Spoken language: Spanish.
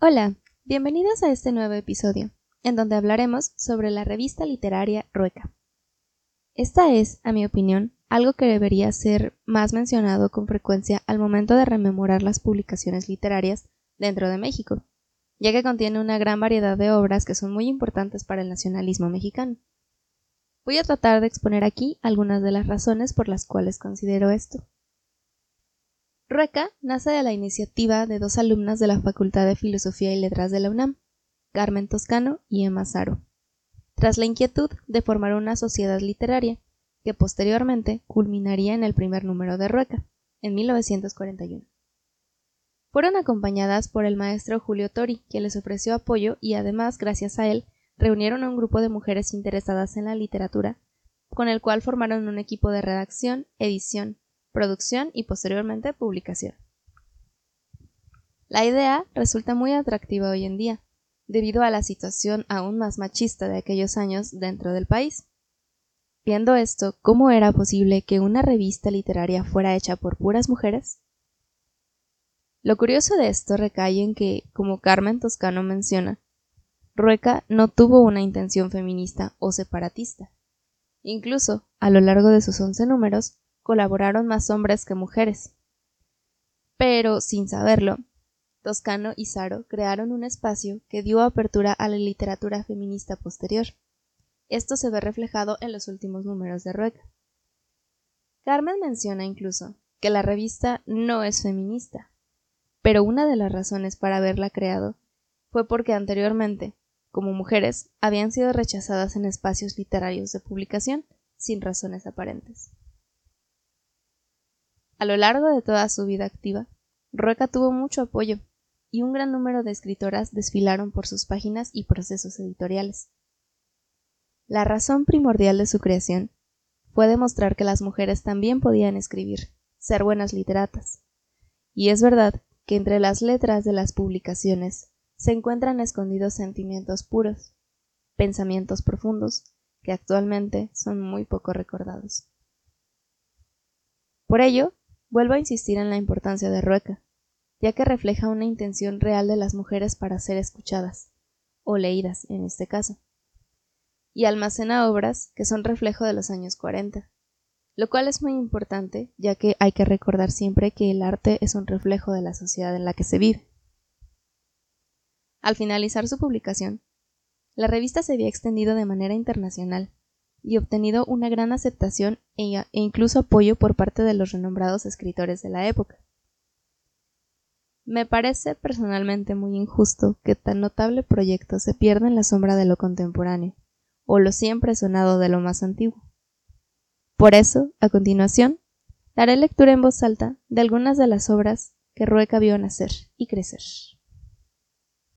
Hola, bienvenidos a este nuevo episodio, en donde hablaremos sobre la revista literaria Rueca. Esta es, a mi opinión, algo que debería ser más mencionado con frecuencia al momento de rememorar las publicaciones literarias dentro de México, ya que contiene una gran variedad de obras que son muy importantes para el nacionalismo mexicano. Voy a tratar de exponer aquí algunas de las razones por las cuales considero esto. Rueca nace de la iniciativa de dos alumnas de la Facultad de Filosofía y Letras de la UNAM, Carmen Toscano y Emma Saro, tras la inquietud de formar una sociedad literaria, que posteriormente culminaría en el primer número de Rueca, en 1941. Fueron acompañadas por el maestro Julio Tori, quien les ofreció apoyo y además, gracias a él, reunieron a un grupo de mujeres interesadas en la literatura, con el cual formaron un equipo de redacción, edición, producción y posteriormente publicación. La idea resulta muy atractiva hoy en día, debido a la situación aún más machista de aquellos años dentro del país. Viendo esto, ¿cómo era posible que una revista literaria fuera hecha por puras mujeres? Lo curioso de esto recae en que, como Carmen Toscano menciona, Rueca no tuvo una intención feminista o separatista. Incluso, a lo largo de sus once números, colaboraron más hombres que mujeres. Pero, sin saberlo, Toscano y Saro crearon un espacio que dio apertura a la literatura feminista posterior. Esto se ve reflejado en los últimos números de Rueca. Carmen menciona incluso que la revista no es feminista, pero una de las razones para haberla creado fue porque anteriormente, como mujeres, habían sido rechazadas en espacios literarios de publicación sin razones aparentes. A lo largo de toda su vida activa, Rueca tuvo mucho apoyo, y un gran número de escritoras desfilaron por sus páginas y procesos editoriales. La razón primordial de su creación fue demostrar que las mujeres también podían escribir, ser buenas literatas. Y es verdad que entre las letras de las publicaciones se encuentran escondidos sentimientos puros, pensamientos profundos, que actualmente son muy poco recordados. Por ello, Vuelvo a insistir en la importancia de Rueca, ya que refleja una intención real de las mujeres para ser escuchadas, o leídas en este caso, y almacena obras que son reflejo de los años 40, lo cual es muy importante, ya que hay que recordar siempre que el arte es un reflejo de la sociedad en la que se vive. Al finalizar su publicación, la revista se había extendido de manera internacional, y obtenido una gran aceptación e, e incluso apoyo por parte de los renombrados escritores de la época. Me parece personalmente muy injusto que tan notable proyecto se pierda en la sombra de lo contemporáneo, o lo siempre sonado de lo más antiguo. Por eso, a continuación, daré lectura en voz alta de algunas de las obras que Rueca vio nacer y crecer.